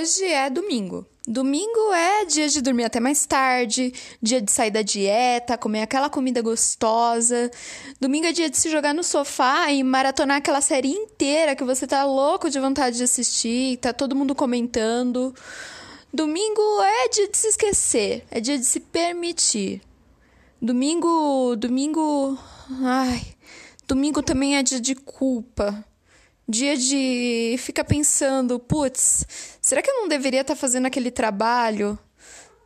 Hoje é domingo. Domingo é dia de dormir até mais tarde, dia de sair da dieta, comer aquela comida gostosa. Domingo é dia de se jogar no sofá e maratonar aquela série inteira que você tá louco de vontade de assistir, tá todo mundo comentando. Domingo é dia de se esquecer, é dia de se permitir. Domingo, domingo, ai, domingo também é dia de culpa. Dia de ficar pensando, putz, será que eu não deveria estar tá fazendo aquele trabalho?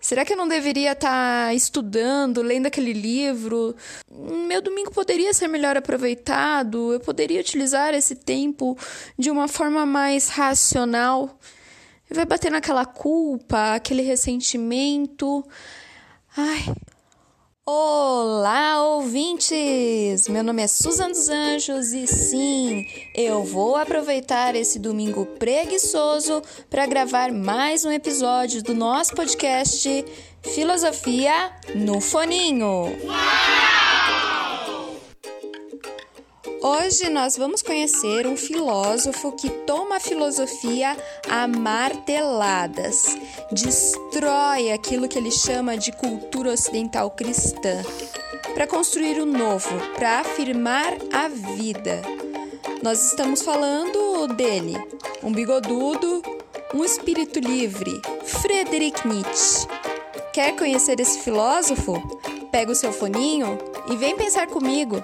Será que eu não deveria estar tá estudando, lendo aquele livro? Meu domingo poderia ser melhor aproveitado, eu poderia utilizar esse tempo de uma forma mais racional. Vai bater naquela culpa, aquele ressentimento. Ai, Olá, ouvintes! Meu nome é Suzana dos Anjos e sim, eu vou aproveitar esse domingo preguiçoso para gravar mais um episódio do nosso podcast Filosofia no Foninho. Hoje nós vamos conhecer um filósofo que toma a filosofia a marteladas, destrói aquilo que ele chama de cultura ocidental cristã, para construir o novo, para afirmar a vida. Nós estamos falando dele, um bigodudo, um espírito livre, Friedrich Nietzsche. Quer conhecer esse filósofo? Pega o seu foninho e vem pensar comigo.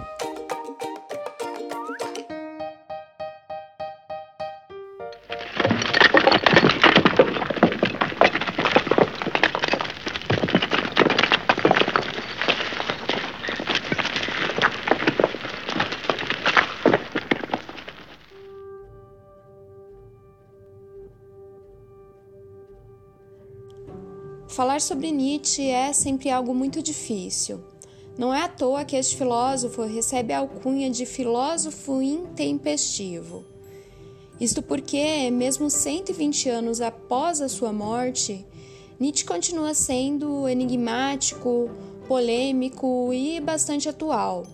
Falar sobre Nietzsche é sempre algo muito difícil. Não é à toa que este filósofo recebe a alcunha de filósofo intempestivo. Isto porque, mesmo 120 anos após a sua morte, Nietzsche continua sendo enigmático, polêmico e bastante atual.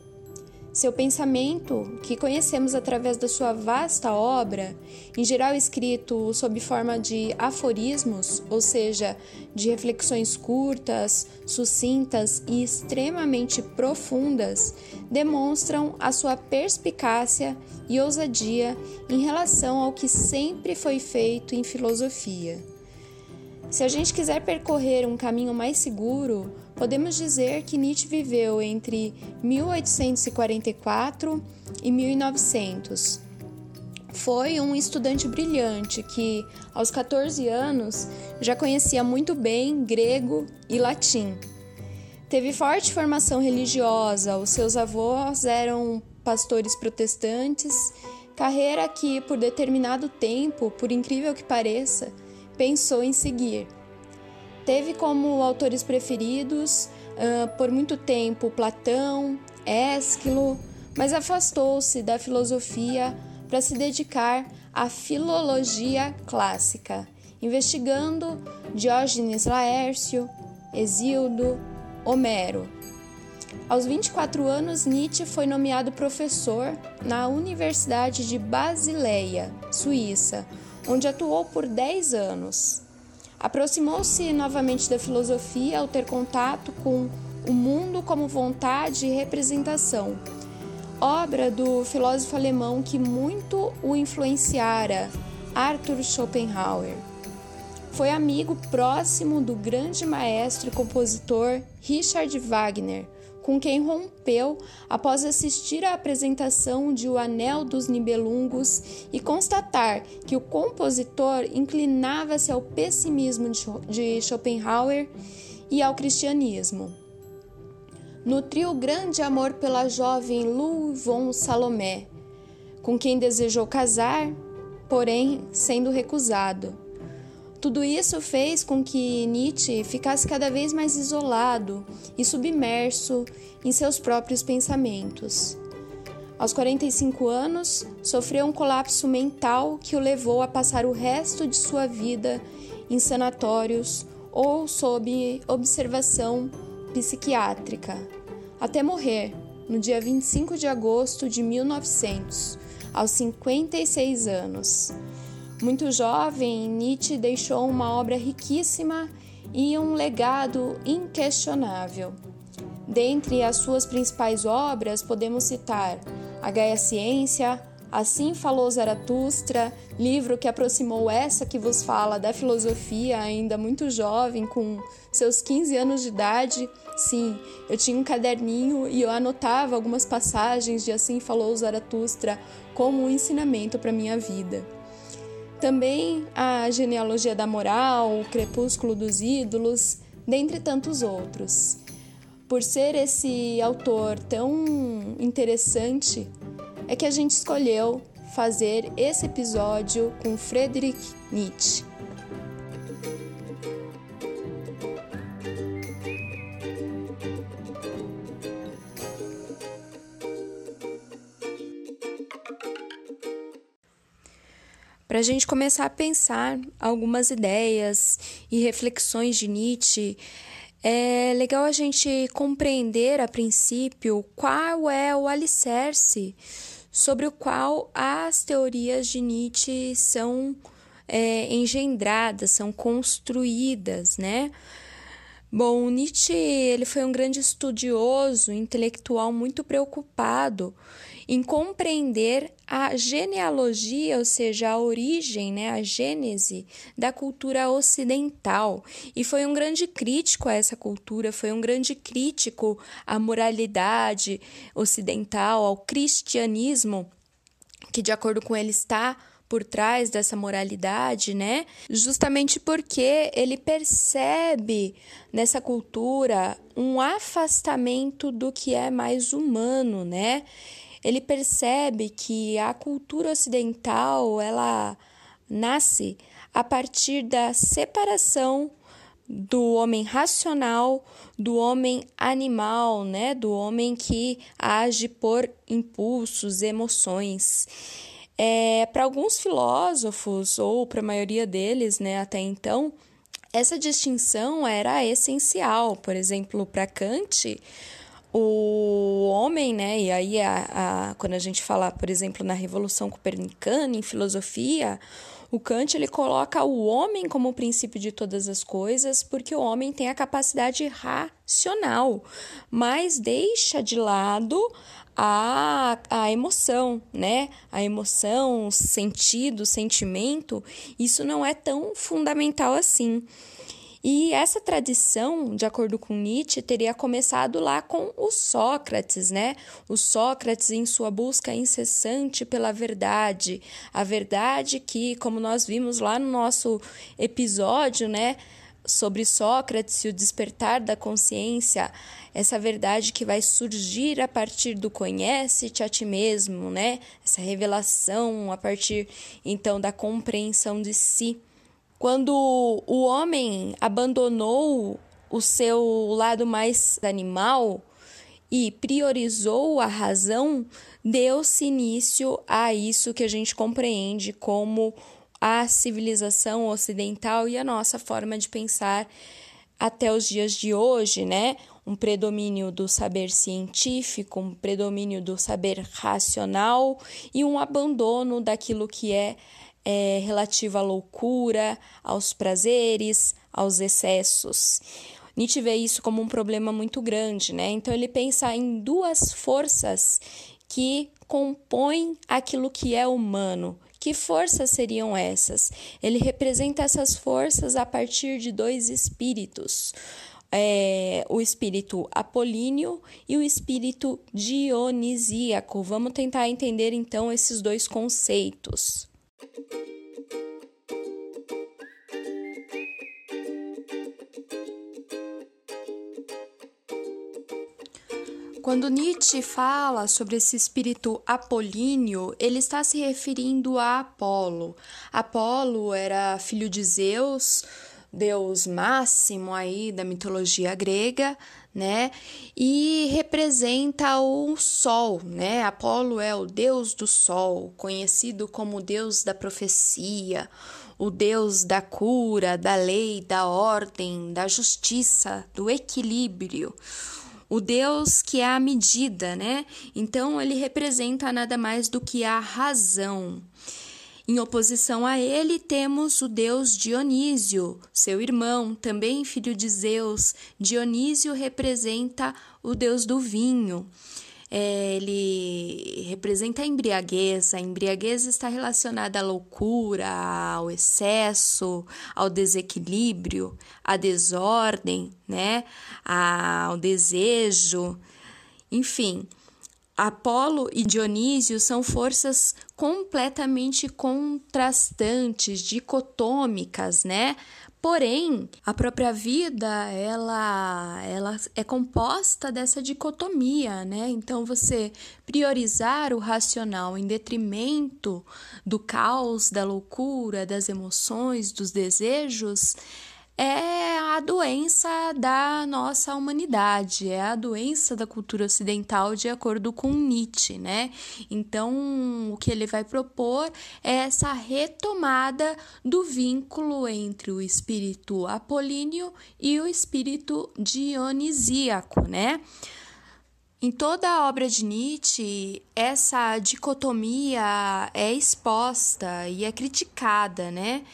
Seu pensamento, que conhecemos através da sua vasta obra, em geral escrito sob forma de aforismos, ou seja, de reflexões curtas, sucintas e extremamente profundas, demonstram a sua perspicácia e ousadia em relação ao que sempre foi feito em filosofia. Se a gente quiser percorrer um caminho mais seguro, podemos dizer que Nietzsche viveu entre 1844 e 1900. Foi um estudante brilhante que, aos 14 anos, já conhecia muito bem grego e latim. Teve forte formação religiosa, os seus avós eram pastores protestantes, carreira que, por determinado tempo, por incrível que pareça, pensou em seguir. Teve como autores preferidos uh, por muito tempo Platão, Ésquilo, mas afastou-se da filosofia para se dedicar à filologia clássica, investigando Diógenes Laércio, Exildo, Homero. Aos 24 anos, Nietzsche foi nomeado professor na Universidade de Basileia, Suíça, onde atuou por 10 anos. Aproximou-se novamente da filosofia ao ter contato com o mundo como vontade e representação, obra do filósofo alemão que muito o influenciara, Arthur Schopenhauer. Foi amigo próximo do grande maestro e compositor Richard Wagner, com quem rompeu após assistir à apresentação de O Anel dos Nibelungos e constatar que o compositor inclinava-se ao pessimismo de Schopenhauer e ao cristianismo. Nutriu grande amor pela jovem Lou von Salomé, com quem desejou casar, porém sendo recusado. Tudo isso fez com que Nietzsche ficasse cada vez mais isolado e submerso em seus próprios pensamentos. Aos 45 anos, sofreu um colapso mental que o levou a passar o resto de sua vida em sanatórios ou sob observação psiquiátrica, até morrer no dia 25 de agosto de 1900, aos 56 anos. Muito jovem, Nietzsche deixou uma obra riquíssima e um legado inquestionável. Dentre as suas principais obras, podemos citar A Gaia Ciência, Assim Falou Zaratustra, livro que aproximou essa que vos fala da filosofia, ainda muito jovem, com seus 15 anos de idade. Sim, eu tinha um caderninho e eu anotava algumas passagens de Assim Falou Zaratustra como um ensinamento para minha vida. Também a genealogia da moral, o crepúsculo dos ídolos, dentre tantos outros. Por ser esse autor tão interessante, é que a gente escolheu fazer esse episódio com Friedrich Nietzsche. Para a gente começar a pensar algumas ideias e reflexões de Nietzsche, é legal a gente compreender a princípio qual é o alicerce sobre o qual as teorias de Nietzsche são é, engendradas, são construídas, né? Bom, Nietzsche ele foi um grande estudioso, intelectual muito preocupado em compreender a genealogia, ou seja, a origem, né, a gênese da cultura ocidental. E foi um grande crítico a essa cultura, foi um grande crítico à moralidade ocidental, ao cristianismo, que de acordo com ele está por trás dessa moralidade, né? Justamente porque ele percebe nessa cultura um afastamento do que é mais humano, né? Ele percebe que a cultura ocidental ela nasce a partir da separação do homem racional do homem animal, né, do homem que age por impulsos, emoções. É, para alguns filósofos ou para a maioria deles, né, até então, essa distinção era essencial. Por exemplo, para Kant, o homem, né? E aí, a, a, quando a gente fala, por exemplo, na Revolução Copernicana, em filosofia, o Kant ele coloca o homem como o princípio de todas as coisas, porque o homem tem a capacidade racional, mas deixa de lado a, a emoção, né? A emoção, sentido, sentimento, isso não é tão fundamental assim. E essa tradição, de acordo com Nietzsche, teria começado lá com o Sócrates, né? O Sócrates em sua busca incessante pela verdade, a verdade que, como nós vimos lá no nosso episódio, né, sobre Sócrates e o despertar da consciência, essa verdade que vai surgir a partir do conhece-te a ti mesmo, né? Essa revelação a partir então da compreensão de si. Quando o homem abandonou o seu lado mais animal e priorizou a razão, deu-se início a isso que a gente compreende como a civilização ocidental e a nossa forma de pensar até os dias de hoje, né? Um predomínio do saber científico, um predomínio do saber racional e um abandono daquilo que é é, relativo à loucura, aos prazeres, aos excessos. Nietzsche vê isso como um problema muito grande, né? Então ele pensa em duas forças que compõem aquilo que é humano. Que forças seriam essas? Ele representa essas forças a partir de dois espíritos. É, o espírito apolíneo e o espírito dionisíaco. Vamos tentar entender então esses dois conceitos. Quando Nietzsche fala sobre esse espírito apolíneo, ele está se referindo a Apolo. Apolo era filho de Zeus, deus máximo aí da mitologia grega, né? E representa o sol, né? Apolo é o deus do sol, conhecido como o deus da profecia, o deus da cura, da lei, da ordem, da justiça, do equilíbrio. O Deus que é a medida, né? Então ele representa nada mais do que a razão. Em oposição a ele, temos o deus Dionísio, seu irmão, também filho de Zeus. Dionísio representa o deus do vinho. É, ele representa a embriaguez. A embriaguez está relacionada à loucura, ao excesso, ao desequilíbrio, à desordem, né? ao desejo, enfim. Apolo e Dionísio são forças completamente contrastantes, dicotômicas, né? Porém, a própria vida, ela, ela é composta dessa dicotomia, né? Então, você priorizar o racional em detrimento do caos, da loucura, das emoções, dos desejos, é a doença da nossa humanidade, é a doença da cultura ocidental, de acordo com Nietzsche, né? Então, o que ele vai propor é essa retomada do vínculo entre o espírito apolíneo e o espírito dionisíaco, né? Em toda a obra de Nietzsche, essa dicotomia é exposta e é criticada, né?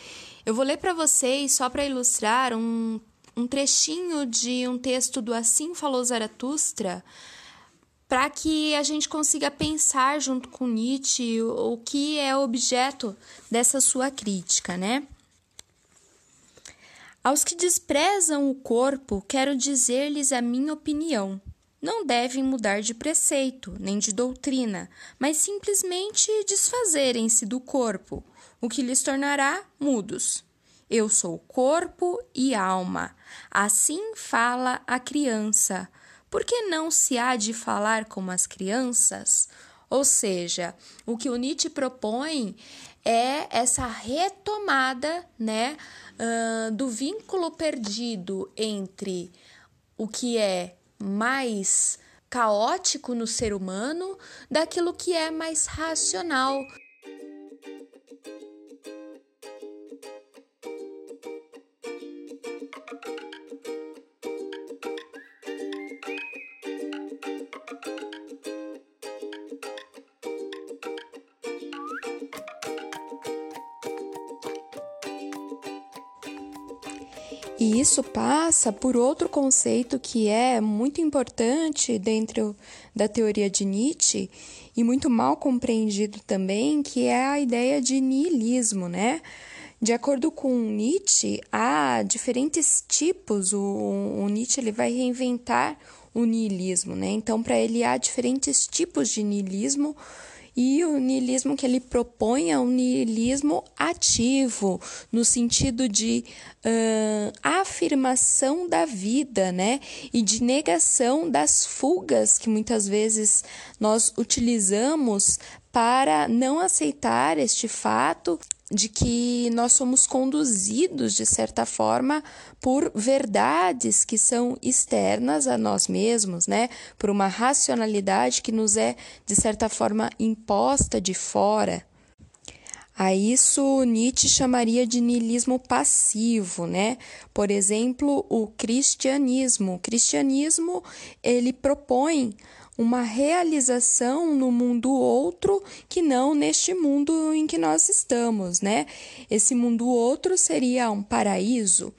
Eu vou ler para vocês, só para ilustrar, um, um trechinho de um texto do Assim Falou Zaratustra, para que a gente consiga pensar junto com Nietzsche o, o que é objeto dessa sua crítica, né? Aos que desprezam o corpo, quero dizer-lhes a minha opinião. Não devem mudar de preceito, nem de doutrina, mas simplesmente desfazerem-se do corpo, o que lhes tornará mudos. Eu sou corpo e alma. Assim fala a criança. Por que não se há de falar como as crianças? Ou seja, o que o Nietzsche propõe é essa retomada, né, uh, do vínculo perdido entre o que é mais caótico no ser humano daquilo que é mais racional. Isso passa por outro conceito que é muito importante dentro da teoria de Nietzsche e muito mal compreendido também, que é a ideia de niilismo, né? De acordo com Nietzsche, há diferentes tipos. O, o Nietzsche ele vai reinventar o niilismo, né? Então, para ele há diferentes tipos de niilismo e o niilismo que ele propõe é um niilismo ativo, no sentido de uh, afirmação da vida, né? E de negação das fugas que muitas vezes nós utilizamos para não aceitar este fato de que nós somos conduzidos, de certa forma, por verdades que são externas a nós mesmos, né? Por uma racionalidade que nos é, de certa forma, imposta de fora. A isso Nietzsche chamaria de niilismo passivo, né? Por exemplo, o cristianismo. O cristianismo, ele propõe uma realização no mundo outro que não neste mundo em que nós estamos, né? Esse mundo outro seria um paraíso.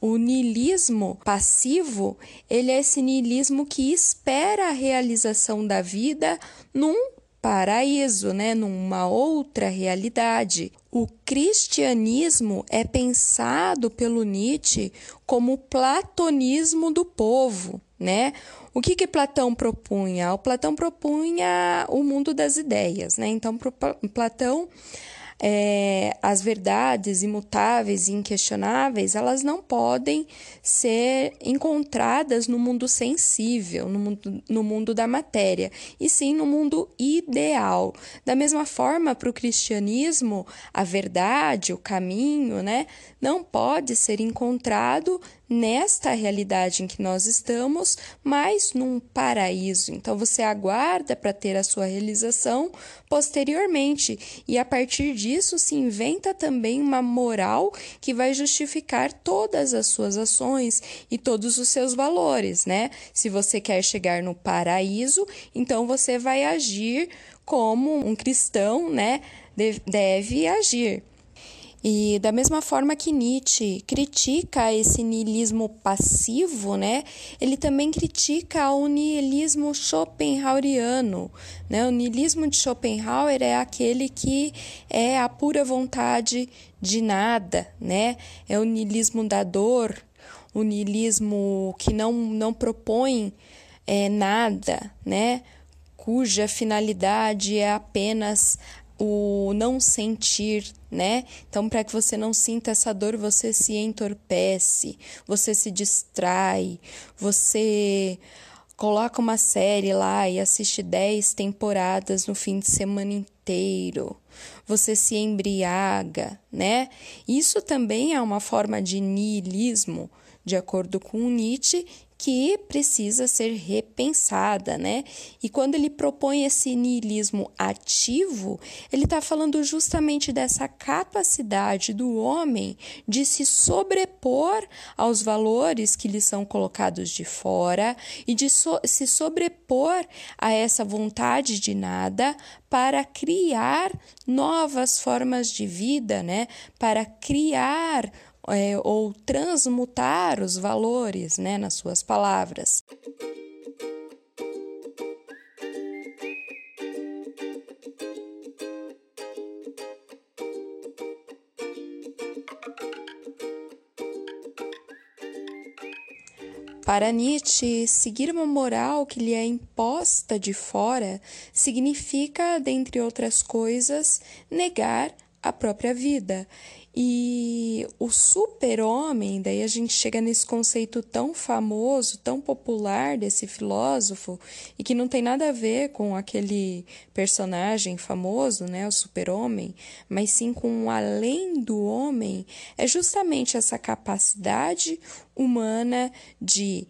O niilismo passivo, ele é esse niilismo que espera a realização da vida num paraíso, né, numa outra realidade. O cristianismo é pensado pelo Nietzsche como o platonismo do povo, né? O que, que Platão propunha? O Platão propunha o mundo das ideias, né? Então, Platão é, as verdades imutáveis e inquestionáveis, elas não podem ser encontradas no mundo sensível, no mundo, no mundo da matéria, e sim no mundo ideal. Da mesma forma, para o cristianismo, a verdade, o caminho, né, não pode ser encontrado nesta realidade em que nós estamos, mas num paraíso. Então você aguarda para ter a sua realização posteriormente, e a partir disso se inventa também uma moral que vai justificar todas as suas ações e todos os seus valores, né? Se você quer chegar no paraíso, então você vai agir como um cristão, né? deve agir. E da mesma forma que Nietzsche critica esse niilismo passivo, né, ele também critica o niilismo schopenhaueriano. Né? O niilismo de Schopenhauer é aquele que é a pura vontade de nada, né? é o niilismo da dor, o niilismo que não, não propõe é, nada, né? cuja finalidade é apenas o não sentir, né? Então, para que você não sinta essa dor, você se entorpece, você se distrai, você coloca uma série lá e assiste 10 temporadas no fim de semana inteiro. Você se embriaga, né? Isso também é uma forma de niilismo, de acordo com Nietzsche, que precisa ser repensada, né? E quando ele propõe esse niilismo ativo, ele está falando justamente dessa capacidade do homem de se sobrepor aos valores que lhe são colocados de fora e de so se sobrepor a essa vontade de nada para criar novas formas de vida, né? Para criar é, ou transmutar os valores né, nas suas palavras. Para Nietzsche, seguir uma moral que lhe é imposta de fora significa, dentre outras coisas, negar a própria vida. E o super-homem, daí a gente chega nesse conceito tão famoso, tão popular desse filósofo, e que não tem nada a ver com aquele personagem famoso, né, o super-homem, mas sim com o além do homem, é justamente essa capacidade humana de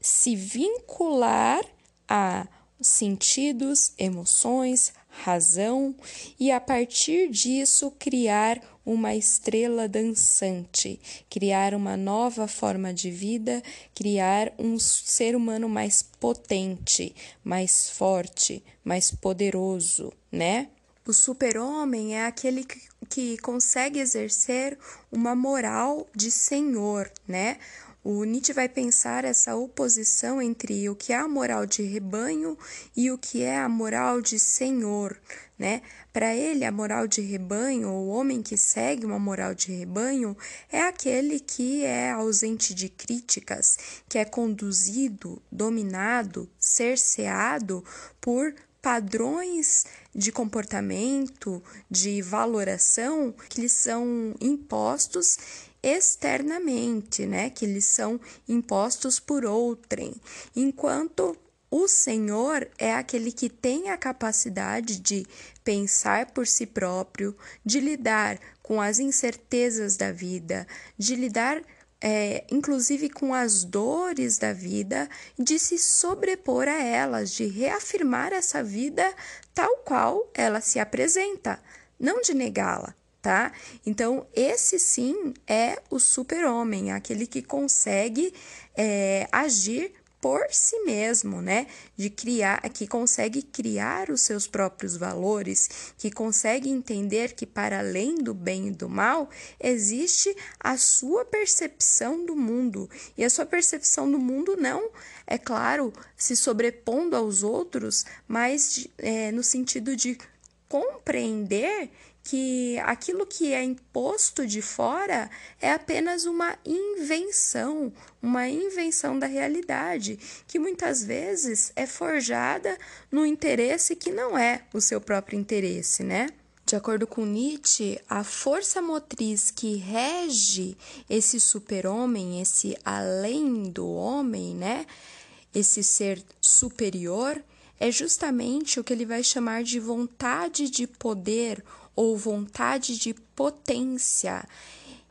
se vincular a sentidos, emoções, razão e a partir disso criar uma estrela dançante, criar uma nova forma de vida, criar um ser humano mais potente, mais forte, mais poderoso, né? O super-homem é aquele que, consegue exercer uma moral de senhor, né? O Nietzsche vai pensar essa oposição entre o que é a moral de rebanho e o que é a moral de senhor, né? Para ele, a moral de rebanho, o homem que segue uma moral de rebanho, é aquele que é ausente de críticas, que é conduzido, dominado, cerceado por padrões de comportamento, de valoração que lhe são impostos externamente, né? Que eles são impostos por outrem, enquanto o Senhor é aquele que tem a capacidade de pensar por si próprio, de lidar com as incertezas da vida, de lidar é, inclusive com as dores da vida, de se sobrepor a elas, de reafirmar essa vida tal qual ela se apresenta, não de negá-la tá? Então, esse sim é o super-homem, aquele que consegue é, agir por si mesmo, né? De criar, que consegue criar os seus próprios valores, que consegue entender que para além do bem e do mal existe a sua percepção do mundo e a sua percepção do mundo não, é claro, se sobrepondo aos outros, mas é, no sentido de compreender que aquilo que é imposto de fora é apenas uma invenção, uma invenção da realidade, que muitas vezes é forjada no interesse que não é o seu próprio interesse, né? De acordo com Nietzsche, a força motriz que rege esse super-homem, esse além do homem, né? Esse ser superior, é justamente o que ele vai chamar de vontade de poder ou vontade de potência.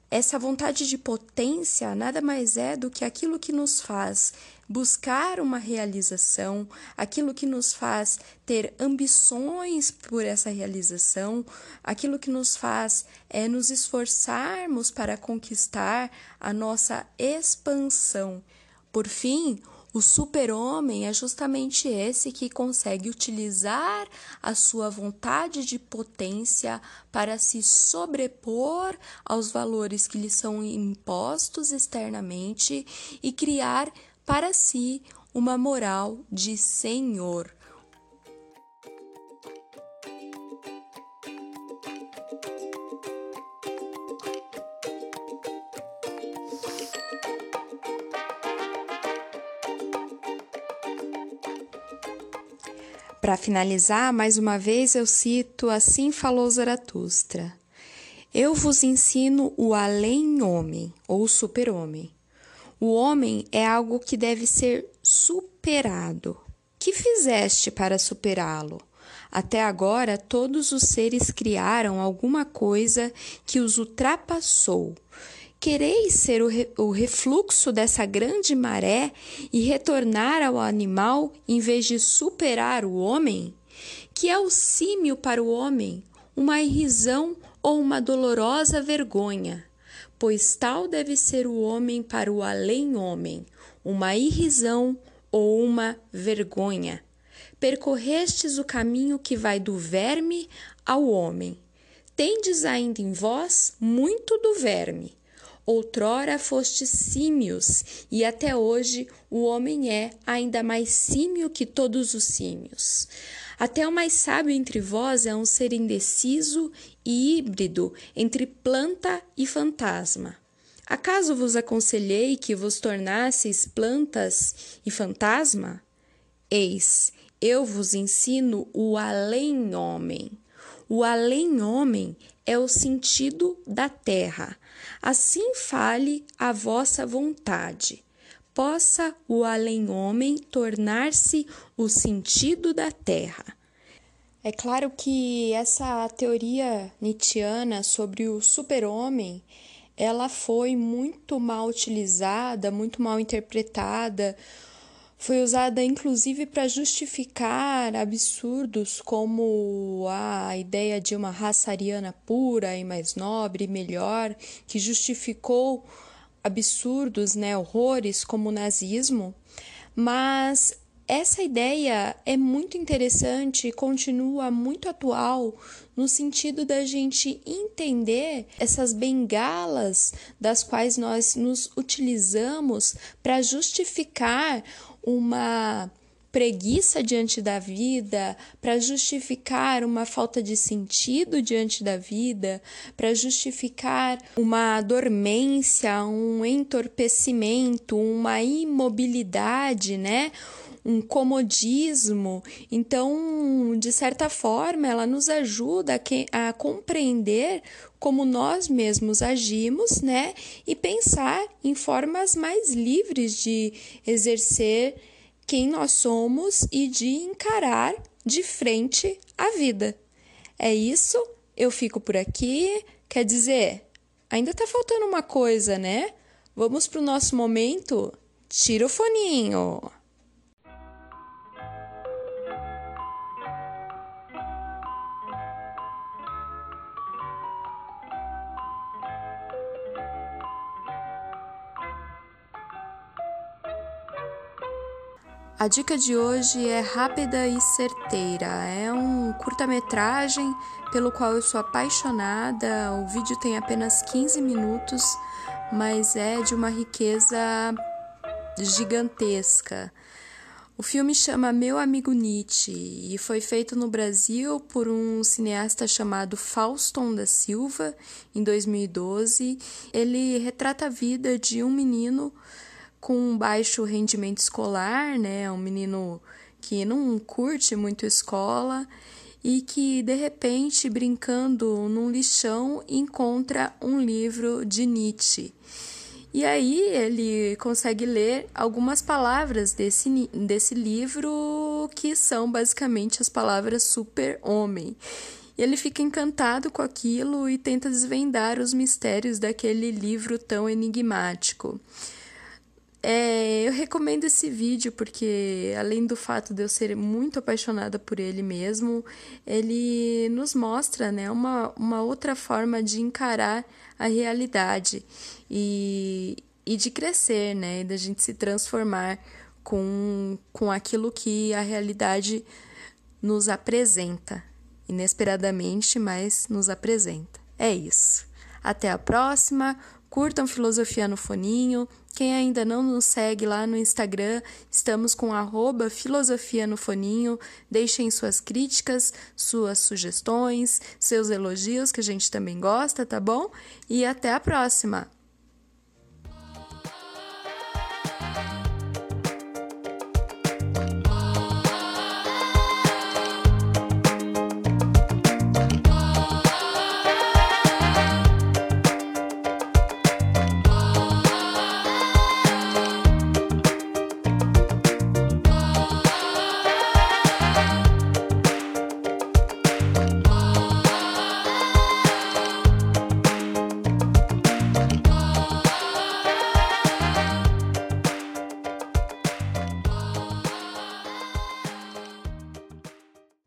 Essa vontade de potência nada mais é do que aquilo que nos faz buscar uma realização, aquilo que nos faz ter ambições por essa realização, aquilo que nos faz é nos esforçarmos para conquistar a nossa expansão. Por fim, o super-homem é justamente esse que consegue utilizar a sua vontade de potência para se sobrepor aos valores que lhe são impostos externamente e criar para si uma moral de senhor. Para finalizar, mais uma vez eu cito Assim falou Zaratustra. Eu vos ensino o além-homem ou super-homem. O homem é algo que deve ser superado. Que fizeste para superá-lo? Até agora, todos os seres criaram alguma coisa que os ultrapassou. Quereis ser o, re, o refluxo dessa grande maré e retornar ao animal em vez de superar o homem? Que é o símio para o homem? Uma irrisão ou uma dolorosa vergonha? Pois tal deve ser o homem para o além-homem, uma irrisão ou uma vergonha. Percorrestes o caminho que vai do verme ao homem. Tendes ainda em vós muito do verme Outrora foste símios, e até hoje o homem é ainda mais símio que todos os símios. Até o mais sábio entre vós é um ser indeciso e híbrido entre planta e fantasma. Acaso vos aconselhei que vos tornasseis plantas e fantasma? Eis, eu vos ensino o além-homem. O além-homem é o sentido da terra. Assim fale a vossa vontade. Possa o além-homem tornar-se o sentido da terra. É claro que essa teoria nietzschiana sobre o super-homem ela foi muito mal utilizada, muito mal interpretada foi usada inclusive para justificar absurdos como a ideia de uma raça ariana pura e mais nobre e melhor, que justificou absurdos, né, horrores como o nazismo, mas essa ideia é muito interessante e continua muito atual no sentido da gente entender essas bengalas das quais nós nos utilizamos para justificar uma preguiça diante da vida, para justificar uma falta de sentido diante da vida, para justificar uma dormência, um entorpecimento, uma imobilidade, né? Um comodismo. Então, de certa forma, ela nos ajuda a, a compreender como nós mesmos agimos, né? E pensar em formas mais livres de exercer quem nós somos e de encarar de frente a vida. É isso, eu fico por aqui. Quer dizer, ainda tá faltando uma coisa, né? Vamos pro nosso momento? Tira o foninho. A dica de hoje é rápida e certeira. É um curta-metragem pelo qual eu sou apaixonada. O vídeo tem apenas 15 minutos, mas é de uma riqueza gigantesca. O filme chama Meu Amigo Nietzsche e foi feito no Brasil por um cineasta chamado Fauston da Silva em 2012. Ele retrata a vida de um menino com baixo rendimento escolar, né? Um menino que não curte muito escola e que de repente, brincando num lixão, encontra um livro de Nietzsche. E aí ele consegue ler algumas palavras desse, desse livro que são basicamente as palavras super-homem. E ele fica encantado com aquilo e tenta desvendar os mistérios daquele livro tão enigmático. É, eu recomendo esse vídeo porque, além do fato de eu ser muito apaixonada por ele mesmo, ele nos mostra né, uma, uma outra forma de encarar a realidade e, e de crescer, né, e da gente se transformar com, com aquilo que a realidade nos apresenta. Inesperadamente, mas nos apresenta. É isso. Até a próxima. Curtam Filosofia no Foninho. Quem ainda não nos segue lá no Instagram, estamos com arroba Filosofia no Foninho. Deixem suas críticas, suas sugestões, seus elogios, que a gente também gosta, tá bom? E até a próxima!